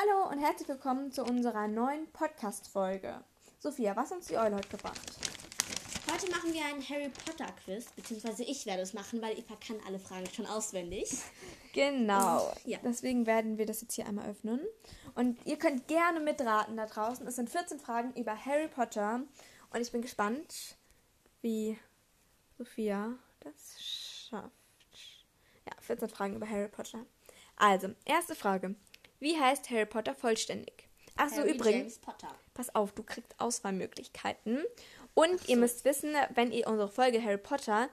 Hallo und herzlich willkommen zu unserer neuen Podcast-Folge. Sophia, was uns die Eule heute gebracht? Heute machen wir ein Harry Potter Quiz, beziehungsweise ich werde es machen, weil Eva kann alle Fragen schon auswendig. Genau. Und, ja. Deswegen werden wir das jetzt hier einmal öffnen. Und ihr könnt gerne mitraten da draußen. Es sind 14 Fragen über Harry Potter. Und ich bin gespannt, wie Sophia das schafft. Ja, 14 Fragen über Harry Potter. Also, erste Frage. Wie heißt Harry Potter vollständig? Ach so, Harry übrigens. Pass auf, du kriegst Auswahlmöglichkeiten. Und ihr müsst wissen, wenn ihr unsere Folge Harry Potter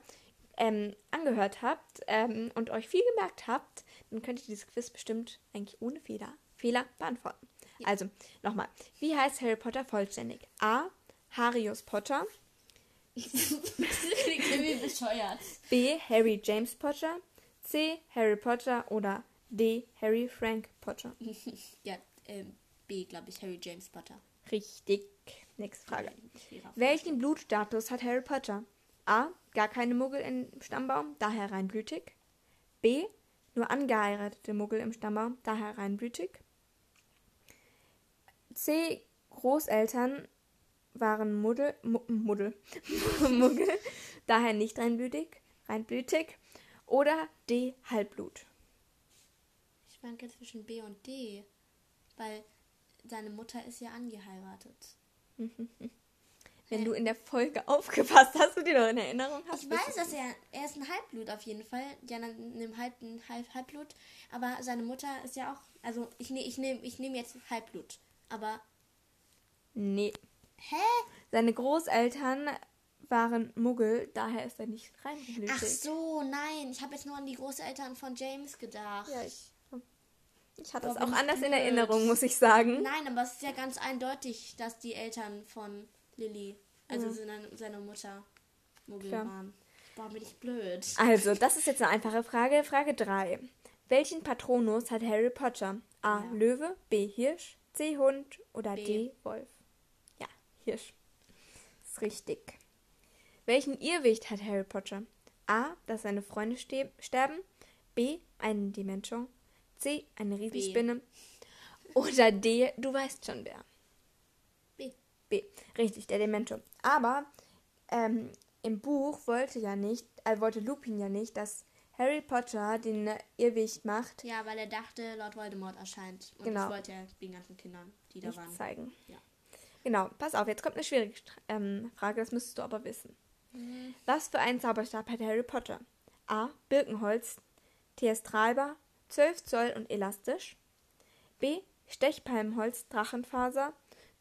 ähm, angehört habt ähm, und euch viel gemerkt habt, dann könnt ihr dieses Quiz bestimmt eigentlich ohne Fehler, Fehler beantworten. Also, nochmal. Wie heißt Harry Potter vollständig? A. Harius Potter. B. Harry James Potter. C. Harry Potter. Oder D. Harry Frank Potter. ja, ähm, B, glaube ich, Harry James Potter. Richtig. Nächste Frage. Welchen Blutstatus hat Harry Potter? A. Gar keine Muggel im Stammbaum, daher reinblütig. B. Nur angeheiratete Muggel im Stammbaum, daher reinblütig. C. Großeltern waren Muddel, Mu- Muddel, Muggel, daher nicht reinblütig, reinblütig. Oder D. Halbblut. Schwanke zwischen B und D, weil seine Mutter ist ja angeheiratet. Wenn du in der Folge aufgepasst hast, du die noch in Erinnerung hast. Ich weiß, dass er, er ist ein Halbblut auf jeden Fall. Ja, dann nimmt halb, ein halb, Halbblut. Aber seine Mutter ist ja auch, also ich nehme ich nehm, ich nehm jetzt Halbblut. Aber, Nee. hä? Seine Großeltern waren Muggel, daher ist er nicht reinblütig. Ach so, nein. Ich habe jetzt nur an die Großeltern von James gedacht. Ja, ich, ich hatte es auch anders in blöd. Erinnerung, muss ich sagen. Nein, aber es ist ja ganz eindeutig, dass die Eltern von Lilly, also Ja. seine, seine Mutter, Muggel Klar. waren. Boah, bin ich blöd. Also, das ist jetzt eine einfache Frage. Frage 3. Welchen Patronus hat Harry Potter? A. Ja. Löwe, B. Hirsch, C. Hund oder B. D. Wolf? Ja, Hirsch. Ist richtig. Welchen Irrwicht hat Harry Potter? A. Dass seine Freunde ste sterben. B. Einen Dementor. C. Eine Riesenspinne. Oder D. Du weißt schon wer. B. B. Richtig, der Dementor. Aber ähm, im Buch wollte ja nicht, äh, wollte Lupin ja nicht, dass Harry Potter den Irrwicht macht, Ja, weil er dachte, Lord Voldemort erscheint. Und Genau. das wollte er den ganzen Kindern, die da nicht waren. zeigen. Ja. Genau, pass auf, jetzt kommt eine schwierige ähm, Frage, das müsstest du aber wissen. Was für einen Zauberstab hat Harry Potter? A. Birkenholz, Teastralbar, 12 Zoll und elastisch. B. Stechpalmholz, Drachenfaser,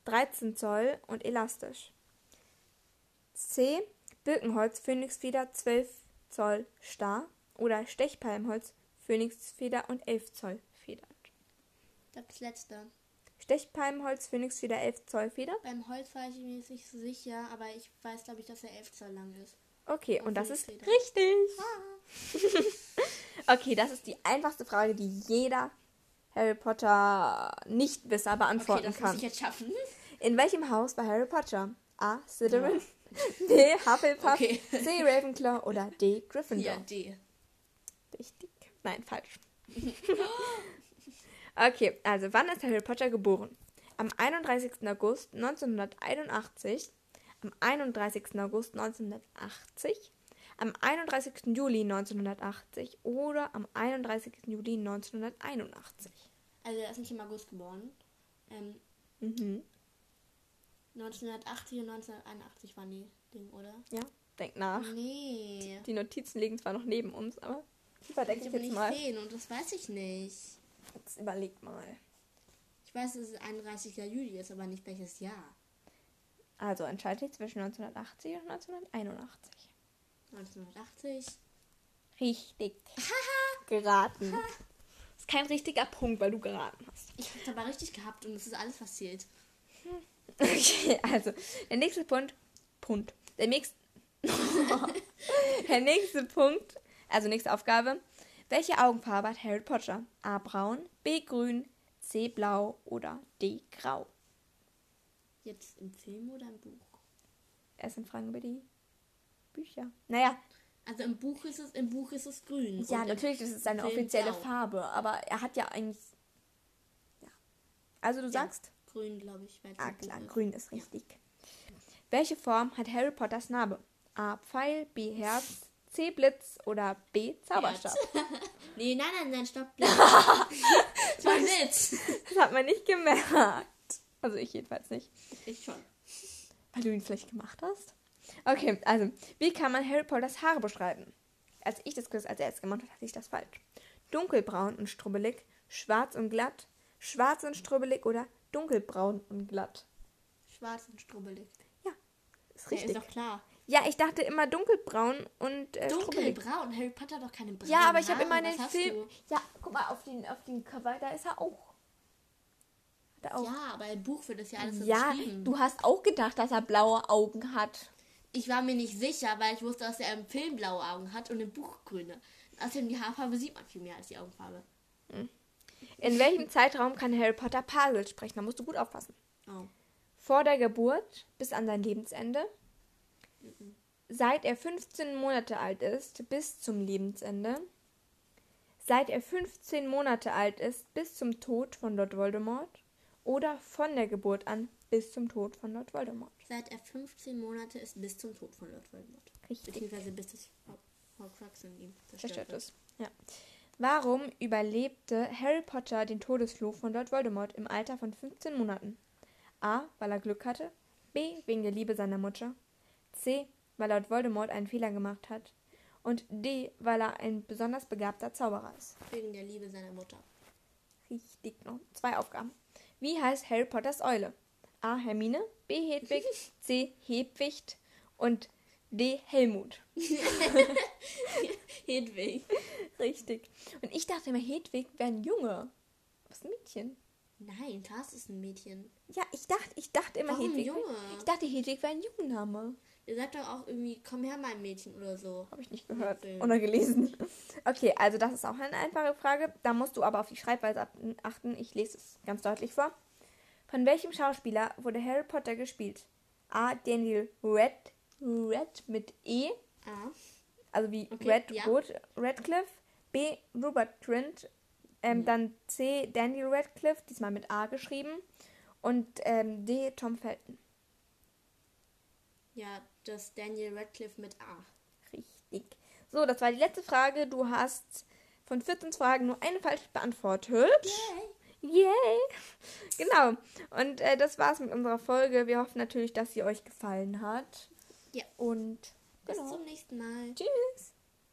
13 Zoll und elastisch. C. Birkenholz, Phönixfeder, 12 Zoll starr. Oder Stechpalmholz, Phönixfeder und 11 Zoll glaube, das letzte. Stechpalmholz, Phönixfeder, 11 Zoll Feder. Beim Holz war ich mir nicht so sicher, aber ich weiß, glaube ich, dass er 11 Zoll lang ist. Okay, Auf und das ist richtig. Okay, das ist die einfachste Frage, die jeder Harry Potter Nichtwisser Okay, beantworten das muss kann. ich jetzt schaffen. In welchem Haus war Harry Potter? A. Slytherin, B. Hufflepuff, Okay. C. Ravenclaw oder D. Gryffindor? Ja, D. Richtig. Nein, falsch. okay, also wann ist Harry Potter geboren? Am 31. August 1981, am 31. August 1980, am 31. Juli 1980 oder am 31. Juli 1981. Also er ist nicht im August geboren. Ähm, Mhm. 1980 und 1981 waren die Ding, oder? Ja, denk nach. Nee. Die Notizen liegen zwar noch neben uns, aber überdenke Ich ich jetzt nicht mal. sehen und das weiß ich nicht. Jetzt überleg mal. Ich weiß, dass es 31. Juli ist, aber nicht welches Jahr. Also entscheide ich zwischen 1980 und 1981. 1980. Richtig. geraten. ist kein richtiger Punkt, weil du geraten hast. Ich habe aber richtig gehabt und es ist alles passiert. Okay, also der nächste Punkt. Punkt. Der nächste. der nächste Punkt. Also nächste Aufgabe. Welche Augenfarbe hat Harry Potter? A. Braun, B. Grün, C. Blau oder D. Grau? Jetzt im Film oder im Buch? Es sind Fragen über die Bücher. Naja, Also im Buch ist es, im Buch ist es grün. ja, natürlich ist es seine offizielle blau. Farbe, aber er hat ja eigentlich. Ja. Also du Ja. sagst? Grün, glaube ich. Ah klar, ist. grün ist richtig. Welche Form hat Harry Potters Narbe? A. Pfeil, B. Herz, C. Blitz oder B. Zauberstab? Nee, nein, nein, nein, stopp. Blitz. das war Witz. Das hat man nicht gemerkt. Also ich jedenfalls nicht. Ich schon. Weil du ihn vielleicht gemacht hast? Okay, also, wie kann man Harry Potters Haare beschreiben? Als ich das Quiz als erstes gemacht habe, hatte ich das falsch. Dunkelbraun und strubbelig, schwarz und glatt, schwarz und strubbelig oder dunkelbraun und glatt. Schwarz und strubbelig. Ist Ja, richtig. ist doch klar. Ja, ich dachte immer dunkelbraun und äh. Dunkelbraun. Harry Potter hat doch keine braunen Ja, aber ich habe immer den Film. Ja, guck mal, auf den, auf den Cover, da ist er auch. Er auch. Ja, aber im Buch wird das ja alles so Ja, beschrieben. du hast auch gedacht, dass er blaue Augen hat. Ich war mir nicht sicher, weil ich wusste, dass er im Film blaue Augen hat und im Buch grüne. Außerdem die Haarfarbe sieht man viel mehr als die Augenfarbe. In welchem Zeitraum kann Harry Potter Parsisch sprechen? Da musst du gut aufpassen. Oh. Vor der Geburt bis an sein Lebensende. Seit er 15 Monate alt ist bis zum Lebensende. Seit er 15 Monate alt ist bis zum Tod von Lord Voldemort. Oder von der Geburt an bis zum Tod von Lord Voldemort. Seit er 15 Monate ist bis zum Tod von Lord Voldemort. Richtig. Beziehungsweise bis das Hor- Horcrux in ihm zerstört, ist. Ja. Warum überlebte Harry Potter den Todesfluch von Lord Voldemort im Alter von 15 Monaten? A. Weil er Glück hatte. B. Wegen der Liebe seiner Mutter. C. Weil Lord Voldemort einen Fehler gemacht hat. Und D. Weil er ein besonders begabter Zauberer ist. Wegen der Liebe seiner Mutter. Richtig, noch zwei Aufgaben. Wie heißt Harry Potters Eule? A. Hermine. B. Hedwig. C. Hedwicht. Und D. Helmut. Hedwig. Richtig. Und ich dachte immer, Hedwig wäre ein Junge. Was ein Mädchen. Nein, Tars ist ein Mädchen. Ja, ich dachte, ich dachte immer, Warum Hedwig. Junge? Ich dachte, Hedwig wäre ein Jungenname. Ihr sagt doch auch irgendwie, komm her, mein Mädchen oder so. Habe ich nicht gehört oder gelesen. Okay, also das ist auch eine einfache Frage. Da musst du aber auf die Schreibweise achten. Ich lese es ganz deutlich vor. Von welchem Schauspieler wurde Harry Potter gespielt? A. Daniel Red, Red mit E, Ah. also wie Okay, Red, ja. Rot, Radcliffe. B. Robert Trent. Ähm, Dann C. Daniel Radcliffe, diesmal mit A geschrieben. Und ähm, D. Tom Felton. Ja, das Daniel Radcliffe mit A. Richtig. So, das war die letzte Frage. Du hast von 14 Fragen nur eine falsch beantwortet. Yay! Genau. Und äh, das war's mit unserer Folge. Wir hoffen natürlich, dass sie euch gefallen hat. Ja. Und Bis genau. zum nächsten Mal. Tschüss.